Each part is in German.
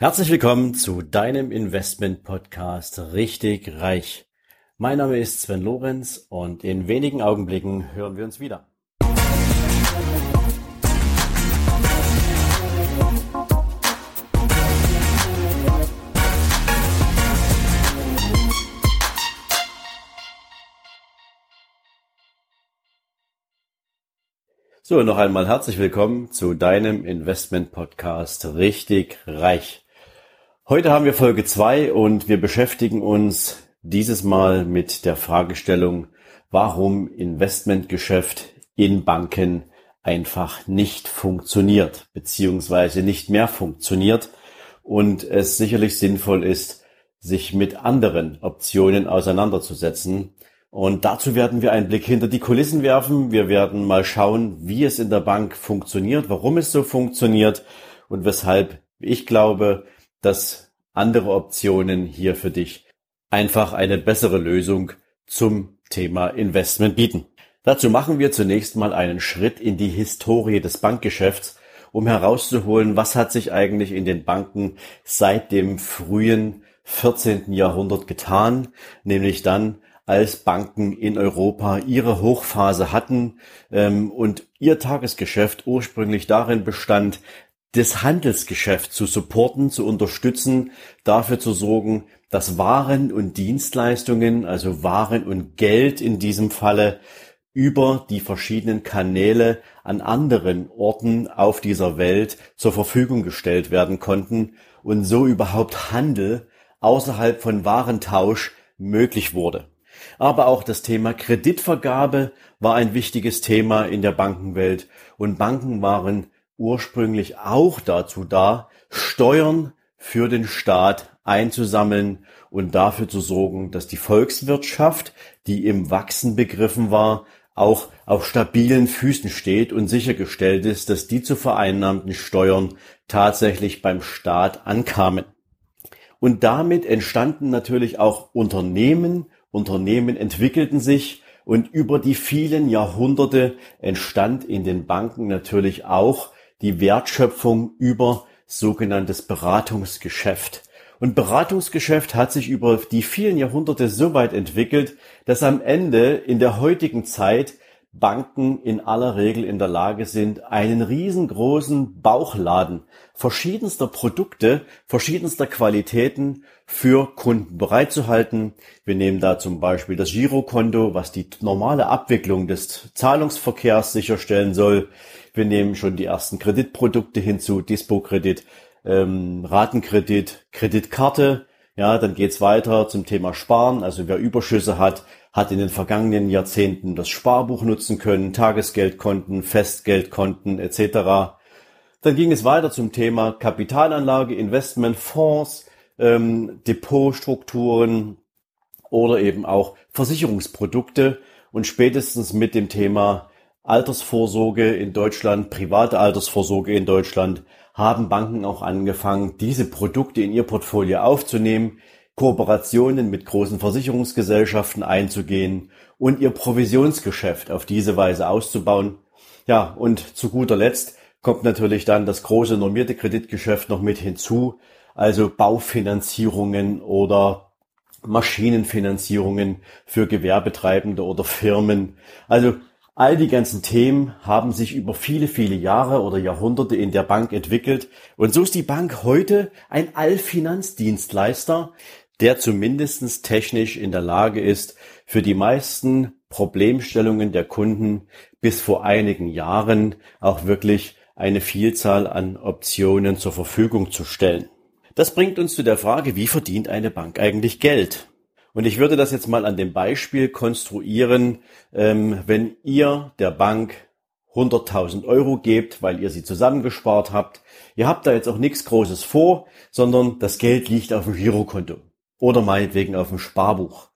Herzlich willkommen zu deinem Investment Podcast Richtig Reich. Mein Name ist Sven Lorenz und in wenigen Augenblicken hören wir uns wieder. So, noch einmal herzlich willkommen zu deinem Investment Podcast Richtig Reich. Heute haben wir Folge zwei und wir beschäftigen uns dieses Mal mit der Fragestellung, warum Investmentgeschäft in Banken einfach nicht funktioniert, beziehungsweise nicht mehr funktioniert und es sicherlich sinnvoll ist, sich mit anderen Optionen auseinanderzusetzen. Und dazu werden wir einen Blick hinter die Kulissen werfen. Wir werden mal schauen, wie es in der Bank funktioniert, warum es so funktioniert und weshalb ich glaube, dass andere Optionen hier für dich einfach eine bessere Lösung zum Thema Investment bieten. Dazu machen wir zunächst mal einen Schritt in die Historie des Bankgeschäfts, um herauszuholen, was hat sich eigentlich in den Banken seit dem frühen 14. Jahrhundert getan, nämlich dann, als Banken in Europa ihre Hochphase hatten ähm, und ihr Tagesgeschäft ursprünglich darin bestand, das Handelsgeschäft zu supporten, zu unterstützen, dafür zu sorgen, dass Waren und Dienstleistungen, also Waren und Geld in diesem Falle, über die verschiedenen Kanäle an anderen Orten auf dieser Welt zur Verfügung gestellt werden konnten und so überhaupt Handel außerhalb von Warentausch möglich wurde. Aber auch das Thema Kreditvergabe war ein wichtiges Thema in der Bankenwelt und Banken waren ursprünglich auch dazu da, Steuern für den Staat einzusammeln und dafür zu sorgen, dass die Volkswirtschaft, die im Wachsen begriffen war, auch auf stabilen Füßen steht und sichergestellt ist, dass die zu vereinnahmten Steuern tatsächlich beim Staat ankamen. Und damit entstanden natürlich auch Unternehmen, Unternehmen entwickelten sich und über die vielen Jahrhunderte entstand in den Banken natürlich auch die Wertschöpfung über sogenanntes Beratungsgeschäft. Und Beratungsgeschäft hat sich über die vielen Jahrhunderte so weit entwickelt, dass am Ende in der heutigen Zeit Banken in aller Regel in der Lage sind, einen riesengroßen Bauchladen verschiedenster Produkte, verschiedenster Qualitäten für Kunden bereitzuhalten. Wir nehmen da zum Beispiel das Girokonto, was die normale Abwicklung des Zahlungsverkehrs sicherstellen soll. Wir nehmen schon die ersten Kreditprodukte hinzu, Dispo-Kredit, ähm, Ratenkredit, Kreditkarte. Ja, dann geht's weiter zum Thema Sparen. Also wer Überschüsse hat, hat in den vergangenen Jahrzehnten das Sparbuch nutzen können, Tagesgeldkonten, Festgeldkonten etc. Dann ging es weiter zum Thema Kapitalanlage, Investmentfonds, ähm, Depotstrukturen oder eben auch Versicherungsprodukte und spätestens mit dem Thema Altersvorsorge in Deutschland, private Altersvorsorge in Deutschland, haben Banken auch angefangen, diese Produkte in ihr Portfolio aufzunehmen, Kooperationen mit großen Versicherungsgesellschaften einzugehen und ihr Provisionsgeschäft auf diese Weise auszubauen. Ja, und zu guter Letzt kommt natürlich dann das große normierte Kreditgeschäft noch mit hinzu, also Baufinanzierungen oder Maschinenfinanzierungen für Gewerbetreibende oder Firmen. Also All die ganzen Themen haben sich über viele, viele Jahre oder Jahrhunderte in der Bank entwickelt. Und so ist die Bank heute ein Allfinanzdienstleister, der zumindestens technisch in der Lage ist, für die meisten Problemstellungen der Kunden bis vor einigen Jahren auch wirklich eine Vielzahl an Optionen zur Verfügung zu stellen. Das bringt uns zu der Frage, wie verdient eine Bank eigentlich Geld? Und ich würde das jetzt mal an dem Beispiel konstruieren, ähm, wenn ihr der Bank 100.000 Euro gebt, weil ihr sie zusammengespart habt. Ihr habt da jetzt auch nichts Großes vor, sondern das Geld liegt auf dem Girokonto oder meinetwegen auf dem Sparbuch.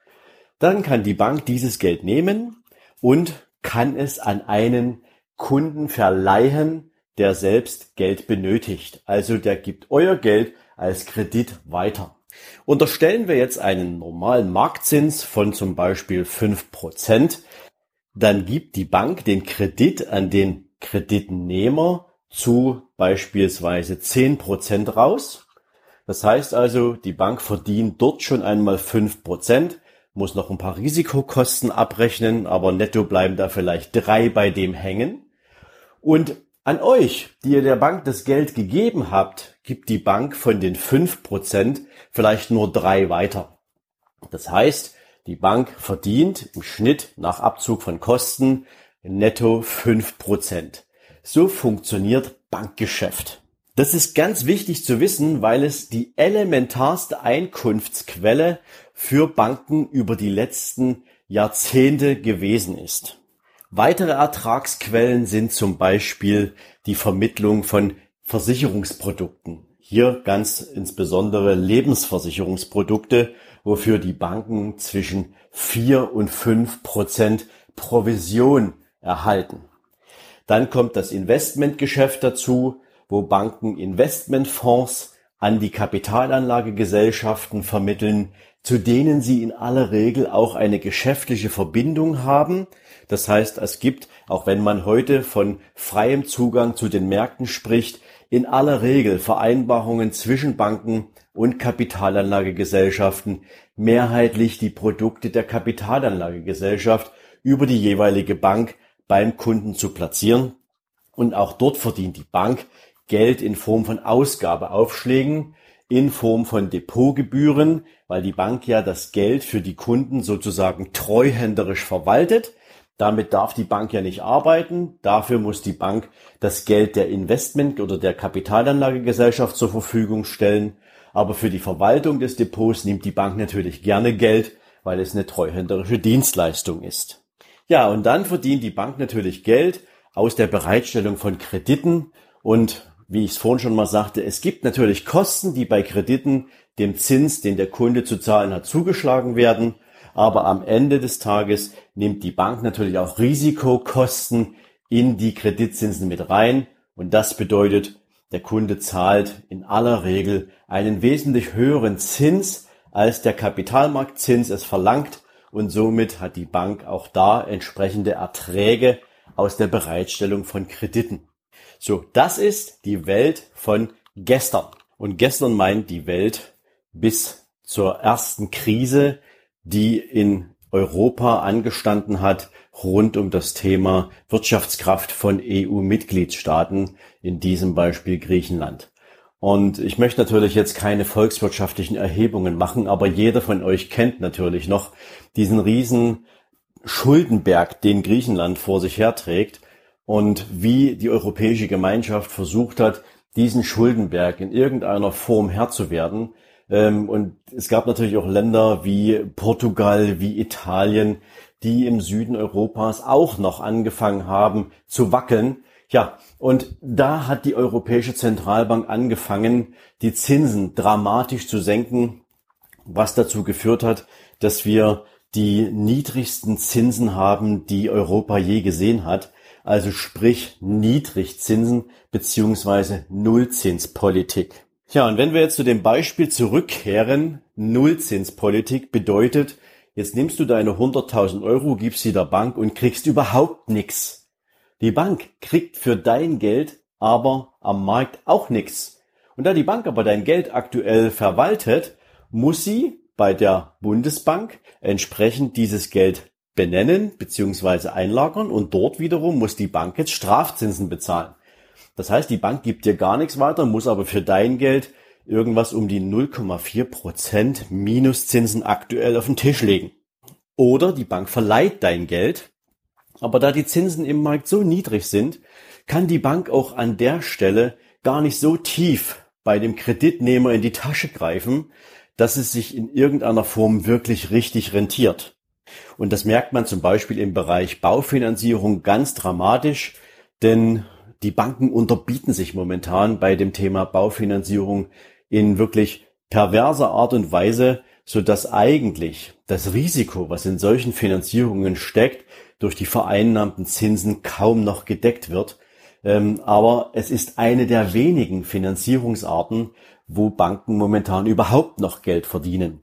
Dann kann die Bank dieses Geld nehmen und kann es an einen Kunden verleihen, der selbst Geld benötigt. Also der gibt euer Geld als Kredit weiter. Unterstellen wir jetzt einen normalen Marktzins von zum Beispiel fünf Prozent, dann gibt die Bank den Kredit an den Kreditnehmer zu beispielsweise zehn Prozent raus. Das heißt also, die Bank verdient dort schon einmal fünf Prozent, muss noch ein paar Risikokosten abrechnen, aber netto bleiben da vielleicht drei bei dem hängen. Und an euch, die ihr der Bank das Geld gegeben habt, gibt die Bank von den fünf Prozent vielleicht nur drei weiter. Das heißt, die Bank verdient im Schnitt nach Abzug von Kosten netto fünf Prozent. So funktioniert Bankgeschäft. Das ist ganz wichtig zu wissen, weil es die elementarste Einkunftsquelle für Banken über die letzten Jahrzehnte gewesen ist. Weitere Ertragsquellen sind zum Beispiel die Vermittlung von Versicherungsprodukten. Hier ganz insbesondere Lebensversicherungsprodukte, wofür die Banken zwischen vier und fünf Prozent Provision erhalten. Dann kommt das Investmentgeschäft dazu, wo Banken Investmentfonds an die Kapitalanlagegesellschaften vermitteln, zu denen sie in aller Regel auch eine geschäftliche Verbindung haben. Das heißt, es gibt, auch wenn man heute von freiem Zugang zu den Märkten spricht, in aller Regel Vereinbarungen zwischen Banken und Kapitalanlagegesellschaften, mehrheitlich die Produkte der Kapitalanlagegesellschaft über die jeweilige Bank beim Kunden zu platzieren. Und auch dort verdient die Bank Geld in Form von Ausgabeaufschlägen, in Form von Depotgebühren, weil die Bank ja das Geld für die Kunden sozusagen treuhänderisch verwaltet. Damit darf die Bank ja nicht arbeiten. Dafür muss die Bank das Geld der Investment- oder der Kapitalanlagegesellschaft zur Verfügung stellen. Aber für die Verwaltung des Depots nimmt die Bank natürlich gerne Geld, weil es eine treuhänderische Dienstleistung ist. Ja, und dann verdient die Bank natürlich Geld aus der Bereitstellung von Krediten und wie ich es vorhin schon mal sagte, es gibt natürlich Kosten, die bei Krediten dem Zins, den der Kunde zu zahlen hat, zugeschlagen werden. Aber am Ende des Tages nimmt die Bank natürlich auch Risikokosten in die Kreditzinsen mit rein. Und das bedeutet, der Kunde zahlt in aller Regel einen wesentlich höheren Zins, als der Kapitalmarktzins es verlangt. Und somit hat die Bank auch da entsprechende Erträge aus der Bereitstellung von Krediten. So, das ist die Welt von gestern. Und gestern meint die Welt bis zur ersten Krise, die in Europa angestanden hat, rund um das Thema Wirtschaftskraft von EU-Mitgliedstaaten, in diesem Beispiel Griechenland. Und ich möchte natürlich jetzt keine volkswirtschaftlichen Erhebungen machen, aber jeder von euch kennt natürlich noch diesen riesen Schuldenberg, den Griechenland vor sich herträgt und wie die europäische Gemeinschaft versucht hat, diesen Schuldenberg in irgendeiner Form Herr zu werden. Ähm, und es gab natürlich auch Länder wie Portugal, wie Italien, die im Süden Europas auch noch angefangen haben zu wackeln. Ja, und da hat die Europäische Zentralbank angefangen, die Zinsen dramatisch zu senken, was dazu geführt hat, dass wir die niedrigsten Zinsen haben, die Europa je gesehen hat also sprich Niedrigzinsen beziehungsweise Nullzinspolitik. Ja, und wenn wir jetzt zu dem Beispiel zurückkehren, Nullzinspolitik bedeutet, jetzt nimmst du deine 100.000 Euro, gibst sie der Bank und kriegst überhaupt nichts. Die Bank kriegt für dein Geld aber am Markt auch nichts. Und da die Bank aber dein Geld aktuell verwaltet, muss sie bei der Bundesbank entsprechend dieses Geld benennen bzw. einlagern und dort wiederum muss die Bank jetzt Strafzinsen bezahlen. Das heißt, die Bank gibt dir gar nichts weiter, muss aber für dein Geld irgendwas um die 0,4 Prozent Minuszinsen aktuell auf den Tisch legen. Oder die Bank verleiht dein Geld, aber da die Zinsen im Markt so niedrig sind, kann die Bank auch an der Stelle gar nicht so tief bei dem Kreditnehmer in die Tasche greifen, dass es sich in irgendeiner Form wirklich richtig rentiert. Und das merkt man zum Beispiel im Bereich Baufinanzierung ganz dramatisch, denn die Banken unterbieten sich momentan bei dem Thema Baufinanzierung in wirklich perverser Art und Weise, so dass eigentlich das Risiko, was in solchen Finanzierungen steckt, durch die vereinnahmten Zinsen kaum noch gedeckt wird. Ähm, aber es ist eine der wenigen Finanzierungsarten, wo Banken momentan überhaupt noch Geld verdienen.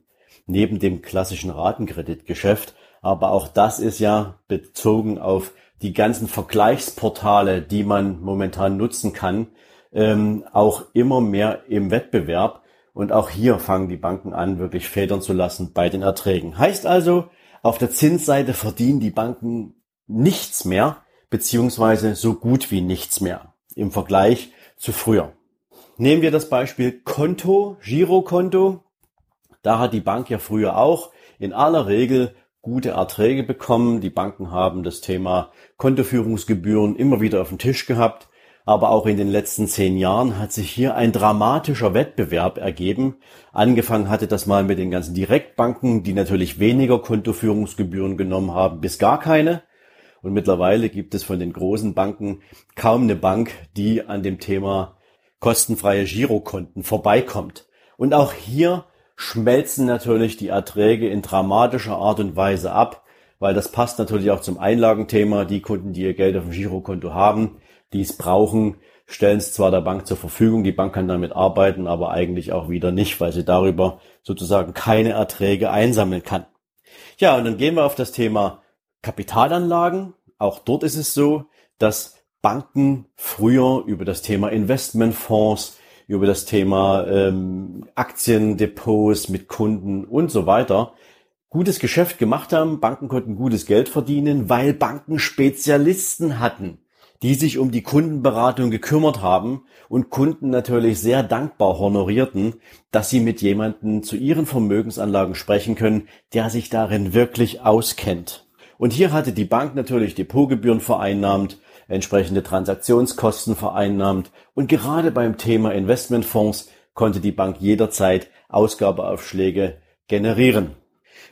Neben dem klassischen Ratenkreditgeschäft aber auch das ist ja bezogen auf die ganzen Vergleichsportale, die man momentan nutzen kann, ähm, auch immer mehr im Wettbewerb. Und auch hier fangen die Banken an, wirklich federn zu lassen bei den Erträgen. Heißt also, auf der Zinsseite verdienen die Banken nichts mehr, beziehungsweise so gut wie nichts mehr im Vergleich zu früher. Nehmen wir das Beispiel Konto, Girokonto. Da hat die Bank ja früher auch in aller Regel gute Erträge bekommen. Die Banken haben das Thema Kontoführungsgebühren immer wieder auf den Tisch gehabt. Aber auch in den letzten zehn Jahren hat sich hier ein dramatischer Wettbewerb ergeben. Angefangen hatte das mal mit den ganzen Direktbanken, die natürlich weniger Kontoführungsgebühren genommen haben, bis gar keine. Und mittlerweile gibt es von den großen Banken kaum eine Bank, die an dem Thema kostenfreie Girokonten vorbeikommt. Und auch hier schmelzen natürlich die Erträge in dramatischer Art und Weise ab, weil das passt natürlich auch zum Einlagenthema. Die Kunden, die ihr Geld auf dem Girokonto haben, die es brauchen, stellen es zwar der Bank zur Verfügung, die Bank kann damit arbeiten, aber eigentlich auch wieder nicht, weil sie darüber sozusagen keine Erträge einsammeln kann. Ja, und dann gehen wir auf das Thema Kapitalanlagen. Auch dort ist es so, dass Banken früher über das Thema Investmentfonds, über das Thema ähm, Aktiendepots mit Kunden und so weiter gutes Geschäft gemacht haben. Banken konnten gutes Geld verdienen, weil Banken Spezialisten hatten die sich um die Kundenberatung gekümmert haben und Kunden natürlich sehr dankbar honorierten, dass sie mit jemandem zu ihren Vermögensanlagen sprechen können, der sich darin wirklich auskennt. Und hier hatte die Bank natürlich Depotgebühren vereinnahmt, entsprechende Transaktionskosten vereinnahmt und gerade beim Thema Investmentfonds konnte die Bank jederzeit Ausgabeaufschläge generieren.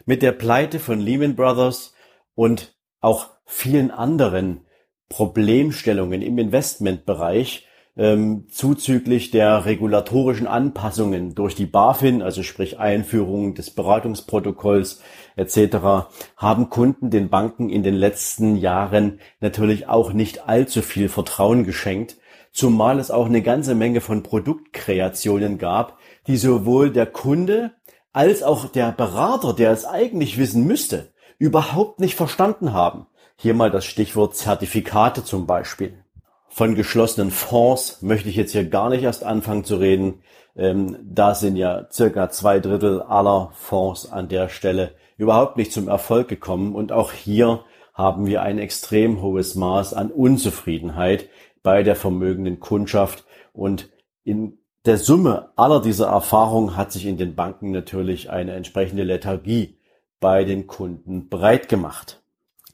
Mit der Pleite von Lehman Brothers und auch vielen anderen Problemstellungen im Investmentbereich ähm, zuzüglich der regulatorischen Anpassungen durch die BaFin, also sprich Einführung des Beratungsprotokolls etc., haben Kunden den Banken in den letzten Jahren natürlich auch nicht allzu viel Vertrauen geschenkt, zumal es auch eine ganze Menge von Produktkreationen gab, die sowohl der Kunde als auch der Berater, der es eigentlich wissen müsste, überhaupt nicht verstanden haben. Hier mal das Stichwort Zertifikate zum Beispiel. Von geschlossenen Fonds möchte ich jetzt hier gar nicht erst anfangen zu reden. Ähm, da sind ja circa zwei Drittel aller Fonds an der Stelle überhaupt nicht zum Erfolg gekommen. Und auch hier haben wir ein extrem hohes Maß an Unzufriedenheit bei der vermögenden Kundschaft. Und in der Summe aller dieser Erfahrungen hat sich in den Banken natürlich eine entsprechende Lethargie bei den Kunden breit gemacht.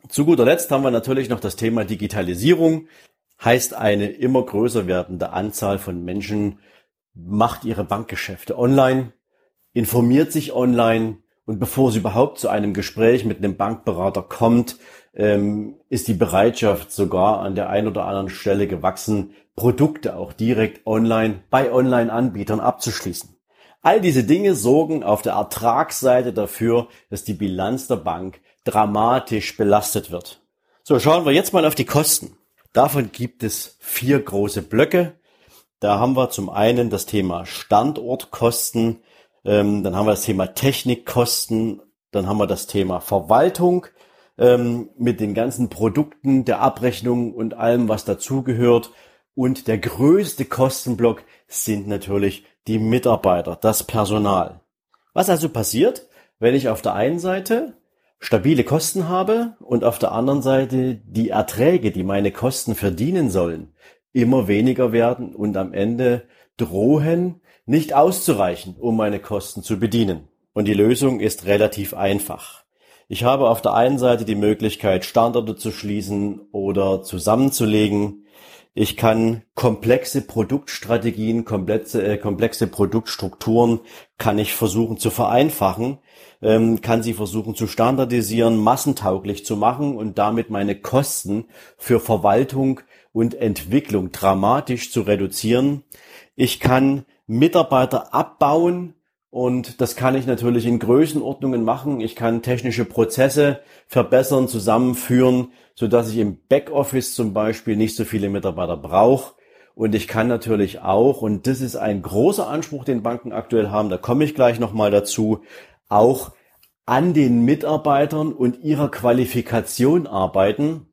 Zu guter Letzt haben wir natürlich noch das Thema Digitalisierung. Heißt eine immer größer werdende Anzahl von Menschen macht ihre Bankgeschäfte online, informiert sich online und bevor es überhaupt zu einem Gespräch mit einem Bankberater kommt, ähm, ist die Bereitschaft sogar an der einen oder anderen Stelle gewachsen, Produkte auch direkt online bei Online-Anbietern abzuschließen. All diese Dinge sorgen auf der Ertragsseite dafür, dass die Bilanz der Bank dramatisch belastet wird. So, schauen wir jetzt mal auf die Kosten. Davon gibt es vier große Blöcke. Da haben wir zum einen das Thema Standortkosten, ähm, dann haben wir das Thema Technikkosten, dann haben wir das Thema Verwaltung ähm, mit den ganzen Produkten, der Abrechnung und allem, was dazugehört. Und der größte Kostenblock sind natürlich die Mitarbeiter, das Personal. Was also passiert, wenn ich auf der einen Seite stabile Kosten habe und auf der anderen Seite die Erträge, die meine Kosten verdienen sollen, immer weniger werden und am Ende drohen, nicht auszureichen, um meine Kosten zu bedienen. Und die Lösung ist relativ einfach. Ich habe auf der einen Seite die Möglichkeit, Standorte zu schließen oder zusammenzulegen. Ich kann komplexe Produktstrategien, komplexe, äh, komplexe Produktstrukturen kann ich versuchen zu vereinfachen ähm, kann sie versuchen zu standardisieren, massentauglich zu machen und damit meine Kosten für Verwaltung und Entwicklung dramatisch zu reduzieren. Ich kann Mitarbeiter abbauen und das kann ich natürlich in Größenordnungen machen. Ich kann technische Prozesse verbessern, zusammenführen, so dass ich im Backoffice zum Beispiel nicht so viele Mitarbeiter brauche. Und ich kann natürlich auch, und das ist ein großer Anspruch, den Banken aktuell haben, da komme ich gleich nochmal dazu, auch an den Mitarbeitern und ihrer Qualifikation arbeiten,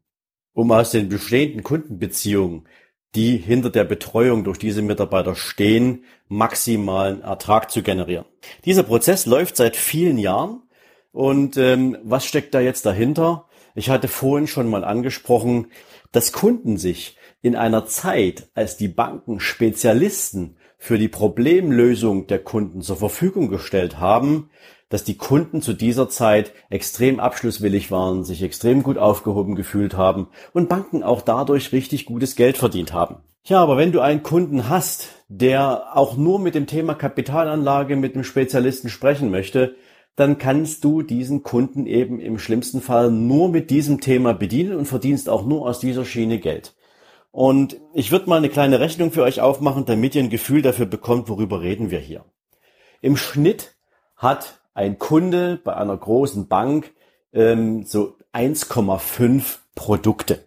um aus den bestehenden Kundenbeziehungen die hinter der Betreuung durch diese Mitarbeiter stehen, maximalen Ertrag zu generieren. Dieser Prozess läuft seit vielen Jahren und ähm, was steckt da jetzt dahinter? Ich hatte vorhin schon mal angesprochen, dass Kunden sich in einer Zeit, als die Banken Spezialisten für die Problemlösung der Kunden zur Verfügung gestellt haben, dass die Kunden zu dieser Zeit extrem abschlusswillig waren, sich extrem gut aufgehoben gefühlt haben und Banken auch dadurch richtig gutes Geld verdient haben. Ja, aber wenn du einen Kunden hast, der auch nur mit dem Thema Kapitalanlage mit einem Spezialisten sprechen möchte, dann kannst du diesen Kunden eben im schlimmsten Fall nur mit diesem Thema bedienen und verdienst auch nur aus dieser Schiene Geld. Und ich würde mal eine kleine Rechnung für euch aufmachen, damit ihr ein Gefühl dafür bekommt, worüber reden wir hier. Im Schnitt hat ein Kunde bei einer großen Bank ähm, so 1,5 Produkte.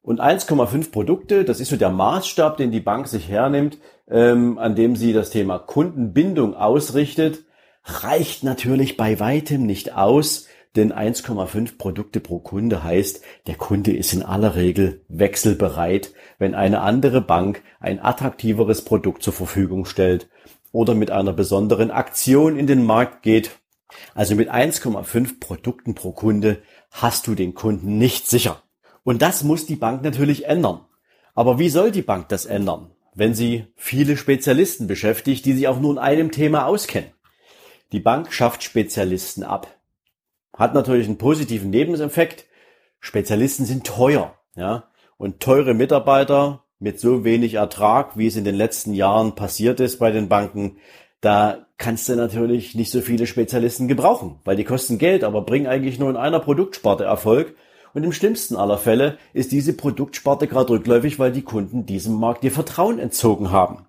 Und 1,5 Produkte, das ist so der Maßstab, den die Bank sich hernimmt, ähm, an dem sie das Thema Kundenbindung ausrichtet, reicht natürlich bei weitem nicht aus, denn 1,5 Produkte pro Kunde heißt, der Kunde ist in aller Regel wechselbereit, wenn eine andere Bank ein attraktiveres Produkt zur Verfügung stellt oder mit einer besonderen Aktion in den Markt geht. Also mit 1,5 Produkten pro Kunde hast du den Kunden nicht sicher. Und das muss die Bank natürlich ändern. Aber wie soll die Bank das ändern, wenn sie viele Spezialisten beschäftigt, die sich auch nur in einem Thema auskennen? Die Bank schafft Spezialisten ab. Hat natürlich einen positiven Nebeneffekt. Spezialisten sind teuer, ja. Und teure Mitarbeiter mit so wenig Ertrag, wie es in den letzten Jahren passiert ist bei den Banken, da kannst du natürlich nicht so viele Spezialisten gebrauchen, weil die kosten Geld, aber bringen eigentlich nur in einer Produktsparte Erfolg. Und im schlimmsten aller Fälle ist diese Produktsparte gerade rückläufig, weil die Kunden diesem Markt ihr Vertrauen entzogen haben.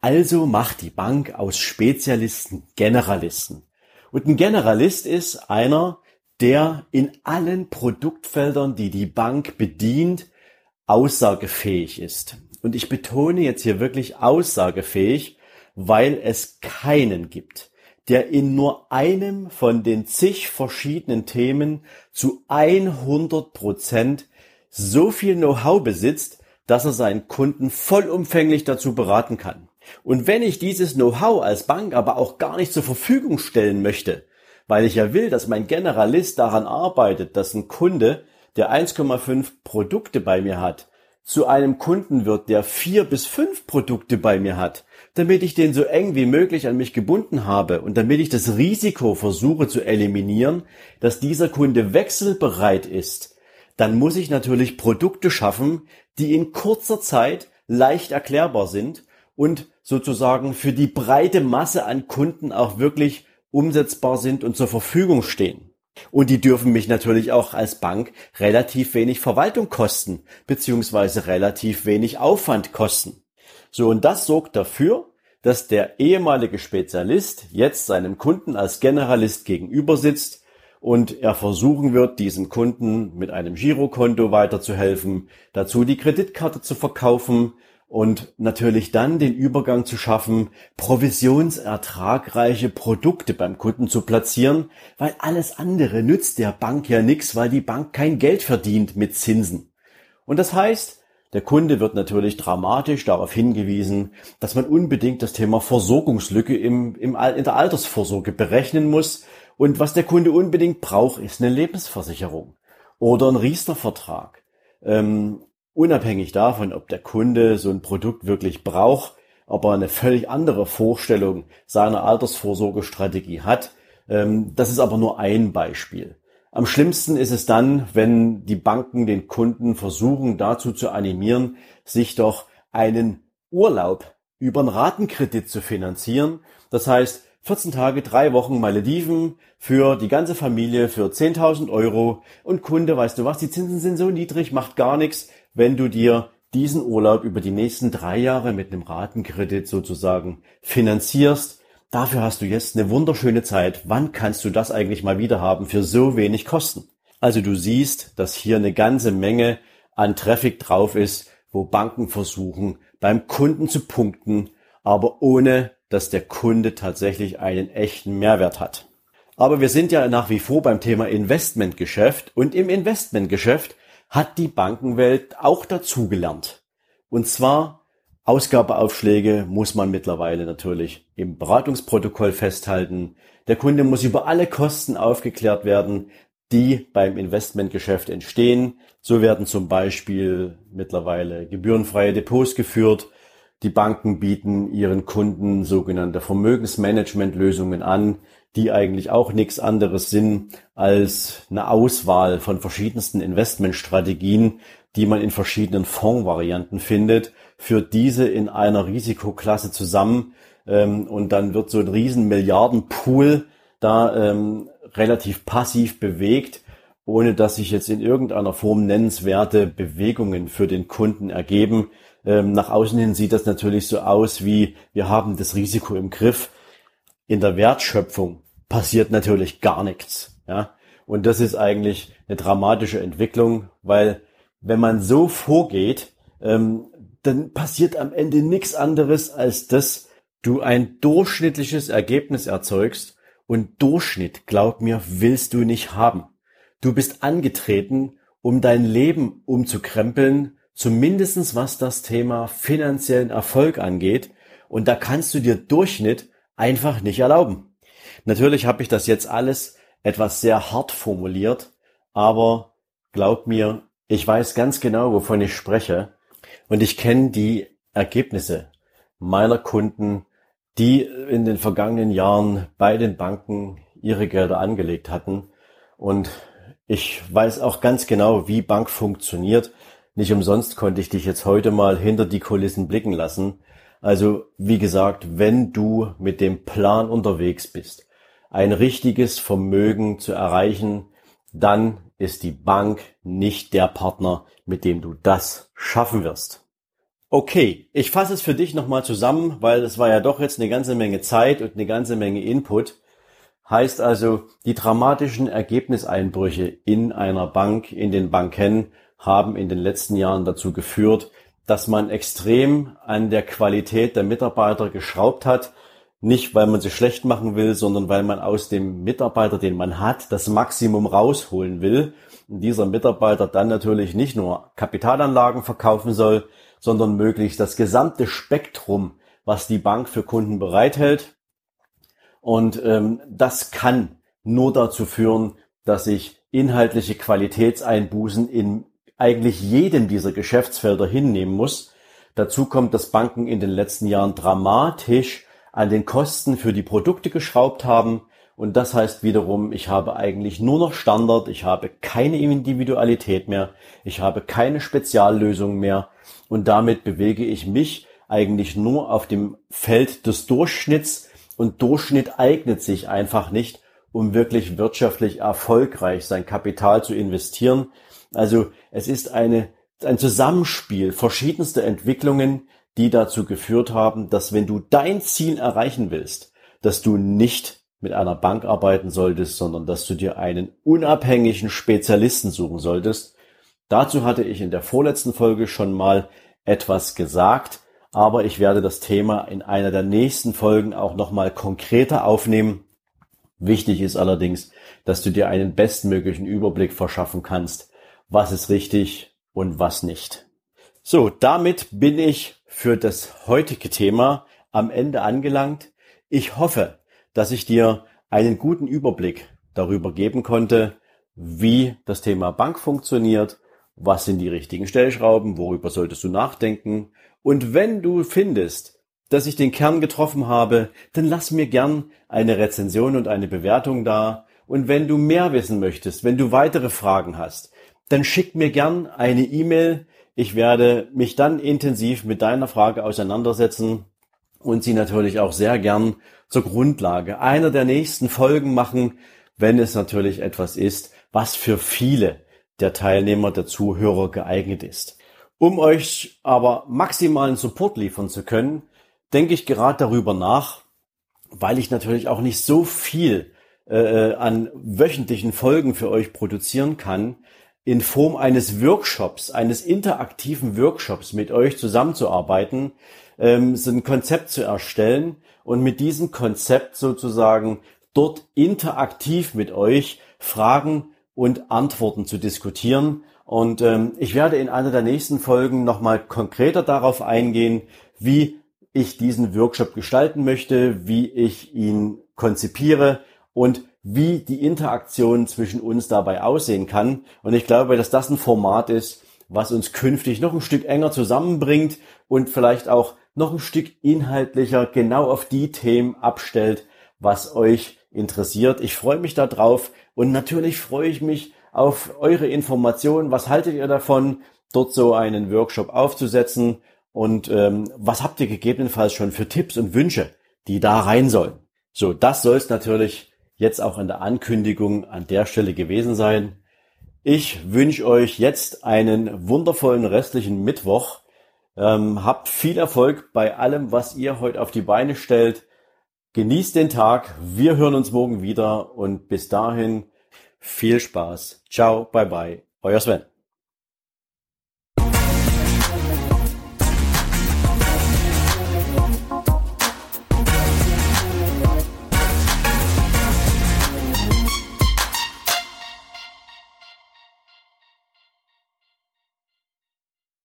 Also macht die Bank aus Spezialisten Generalisten. Und ein Generalist ist einer, der in allen Produktfeldern, die die Bank bedient, aussagefähig ist. Und ich betone jetzt hier wirklich aussagefähig, weil es keinen gibt, der in nur einem von den zig verschiedenen Themen zu 100 Prozent so viel Know-how besitzt, dass er seinen Kunden vollumfänglich dazu beraten kann. Und wenn ich dieses Know-how als Bank aber auch gar nicht zur Verfügung stellen möchte, weil ich ja will, dass mein Generalist daran arbeitet, dass ein Kunde, der 1,5 Produkte bei mir hat, zu einem Kunden wird, der vier bis fünf Produkte bei mir hat, damit ich den so eng wie möglich an mich gebunden habe und damit ich das Risiko versuche zu eliminieren, dass dieser Kunde wechselbereit ist, dann muss ich natürlich Produkte schaffen, die in kurzer Zeit leicht erklärbar sind und sozusagen für die breite Masse an Kunden auch wirklich umsetzbar sind und zur Verfügung stehen. Und die dürfen mich natürlich auch als Bank relativ wenig Verwaltung kosten, beziehungsweise relativ wenig Aufwand kosten. So, und das sorgt dafür, dass der ehemalige Spezialist jetzt seinem Kunden als Generalist gegenüber sitzt und er versuchen wird, diesen Kunden mit einem Girokonto weiterzuhelfen, dazu die Kreditkarte zu verkaufen, und natürlich dann den Übergang zu schaffen, provisionsertragreiche Produkte beim Kunden zu platzieren, weil alles andere nützt der Bank ja nichts, weil die Bank kein Geld verdient mit Zinsen. Und das heißt, der Kunde wird natürlich dramatisch darauf hingewiesen, dass man unbedingt das Thema Versorgungslücke im, im, in der Altersvorsorge berechnen muss. Und was der Kunde unbedingt braucht, ist eine Lebensversicherung oder ein Riester-Vertrag. Ähm, Unabhängig davon, ob der Kunde so ein Produkt wirklich braucht, ob er eine völlig andere Vorstellung seiner Altersvorsorgestrategie hat, ähm, das ist aber nur ein Beispiel. Am schlimmsten ist es dann, wenn die Banken den Kunden versuchen dazu zu animieren, sich doch einen Urlaub über einen Ratenkredit zu finanzieren. Das heißt, 14 Tage, drei Wochen Malediven für die ganze Familie für 10.000 Euro und Kunde, weißt du was, die Zinsen sind so niedrig, macht gar nichts, wenn du dir diesen Urlaub über die nächsten drei Jahre mit einem Ratenkredit sozusagen finanzierst. Dafür hast du jetzt eine wunderschöne Zeit. Wann kannst du das eigentlich mal wieder haben für so wenig Kosten? Also du siehst, dass hier eine ganze Menge an Traffic drauf ist, wo Banken versuchen, beim Kunden zu punkten, aber ohne, dass der Kunde tatsächlich einen echten Mehrwert hat. Aber wir sind ja nach wie vor beim Thema Investmentgeschäft und im Investmentgeschäft hat die Bankenwelt auch dazugelernt. Und zwar Ausgabeaufschläge muss man mittlerweile natürlich im Beratungsprotokoll festhalten. Der Kunde muss über alle Kosten aufgeklärt werden, die beim Investmentgeschäft entstehen. So werden zum Beispiel mittlerweile gebührenfreie Depots geführt. Die Banken bieten ihren Kunden sogenannte Vermögensmanagementlösungen an, die eigentlich auch nichts anderes sind als eine Auswahl von verschiedensten Investmentstrategien, die man in verschiedenen Fondsvarianten findet, führt diese in einer Risikoklasse zusammen ähm, und dann wird so ein riesen Milliardenpool da ähm, relativ passiv bewegt, ohne dass sich jetzt in irgendeiner Form nennenswerte Bewegungen für den Kunden ergeben. Ähm, nach außen hin sieht das natürlich so aus, wie wir haben das Risiko im Griff. In der Wertschöpfung passiert natürlich gar nichts. Ja? Und das ist eigentlich eine dramatische Entwicklung, weil wenn man so vorgeht, ähm, dann passiert am Ende nichts anderes, als dass du ein durchschnittliches Ergebnis erzeugst und Durchschnitt, glaub mir, willst du nicht haben. Du bist angetreten, um dein Leben umzukrempeln, zumindestens was das Thema finanziellen Erfolg angeht. Und da kannst du dir Durchschnitt einfach nicht erlauben. Natürlich habe ich das jetzt alles etwas sehr hart formuliert, aber glaub mir, ich weiß ganz genau, wovon ich spreche. Und ich kenne die Ergebnisse meiner Kunden, die in den vergangenen Jahren bei den Banken ihre Gelder angelegt hatten. Und ich weiß auch ganz genau, wie Bank funktioniert. Nicht umsonst konnte ich dich jetzt heute mal hinter die Kulissen blicken lassen. Also, wie gesagt, wenn du mit dem Plan unterwegs bist, ein richtiges Vermögen zu erreichen, dann ist die Bank nicht der Partner, mit dem du das schaffen wirst. Okay, ich fasse es für dich nochmal zusammen, weil es war ja doch jetzt eine ganze Menge Zeit und eine ganze Menge Input. Heißt also, die dramatischen Ergebniseinbrüche in einer Bank, in den Banken, haben in den letzten Jahren dazu geführt, dass man extrem an der Qualität der Mitarbeiter geschraubt hat. Nicht, weil man sie schlecht machen will, sondern weil man aus dem Mitarbeiter, den man hat, das Maximum rausholen will. Und dieser Mitarbeiter dann natürlich nicht nur Kapitalanlagen verkaufen soll, sondern möglichst das gesamte Spektrum, was die Bank für Kunden bereithält. Und ähm, das kann nur dazu führen, dass sich inhaltliche Qualitätseinbußen in eigentlich jedem dieser Geschäftsfelder hinnehmen muss. Dazu kommt, dass Banken in den letzten Jahren dramatisch an den Kosten für die Produkte geschraubt haben, und das heißt wiederum, ich habe eigentlich nur noch Standard, ich habe keine Individualität mehr, ich habe keine Speziallösung mehr. Und damit bewege ich mich eigentlich nur auf dem Feld des Durchschnitts. Und Durchschnitt eignet sich einfach nicht, um wirklich wirtschaftlich erfolgreich sein Kapital zu investieren. Also es ist eine, ein Zusammenspiel verschiedenster Entwicklungen, die dazu geführt haben, dass wenn du dein Ziel erreichen willst, dass du nicht mit einer Bank arbeiten solltest, sondern dass du dir einen unabhängigen Spezialisten suchen solltest. Dazu hatte ich in der vorletzten Folge schon mal etwas gesagt, aber ich werde das Thema in einer der nächsten Folgen auch nochmal konkreter aufnehmen. Wichtig ist allerdings, dass du dir einen bestmöglichen Überblick verschaffen kannst, was ist richtig und was nicht. So, damit bin ich für das heutige Thema am Ende angelangt. Ich hoffe, dass ich dir einen guten Überblick darüber geben konnte, wie das Thema Bank funktioniert, was sind die richtigen Stellschrauben, worüber solltest du nachdenken. Und wenn du findest, dass ich den Kern getroffen habe, dann lass mir gern eine Rezension und eine Bewertung da. Und wenn du mehr wissen möchtest, wenn du weitere Fragen hast, dann schick mir gern eine E-Mail. Ich werde mich dann intensiv mit deiner Frage auseinandersetzen und sie natürlich auch sehr gern zur Grundlage einer der nächsten Folgen machen, wenn es natürlich etwas ist, was für viele der Teilnehmer, der Zuhörer geeignet ist. Um euch aber maximalen Support liefern zu können, denke ich gerade darüber nach, weil ich natürlich auch nicht so viel äh, an wöchentlichen Folgen für euch produzieren kann, in Form eines Workshops, eines interaktiven Workshops mit euch zusammenzuarbeiten, ähm, so ein Konzept zu erstellen und mit diesem Konzept sozusagen dort interaktiv mit euch Fragen und Antworten zu diskutieren. Und ähm, ich werde in einer der nächsten Folgen nochmal konkreter darauf eingehen, wie ich diesen Workshop gestalten möchte, wie ich ihn konzipiere und wie die Interaktion zwischen uns dabei aussehen kann. Und ich glaube, dass das ein Format ist, was uns künftig noch ein Stück enger zusammenbringt und vielleicht auch noch ein Stück inhaltlicher genau auf die Themen abstellt, was euch interessiert. Ich freue mich darauf und natürlich freue ich mich auf eure Informationen. Was haltet ihr davon, dort so einen Workshop aufzusetzen? Und ähm, was habt ihr gegebenenfalls schon für Tipps und Wünsche, die da rein sollen? So, das soll es natürlich jetzt auch in der Ankündigung an der Stelle gewesen sein. Ich wünsche euch jetzt einen wundervollen restlichen Mittwoch. Ähm, habt viel Erfolg bei allem, was ihr heute auf die Beine stellt. Genießt den Tag. Wir hören uns morgen wieder und bis dahin viel Spaß. Ciao, bye bye. Euer Sven.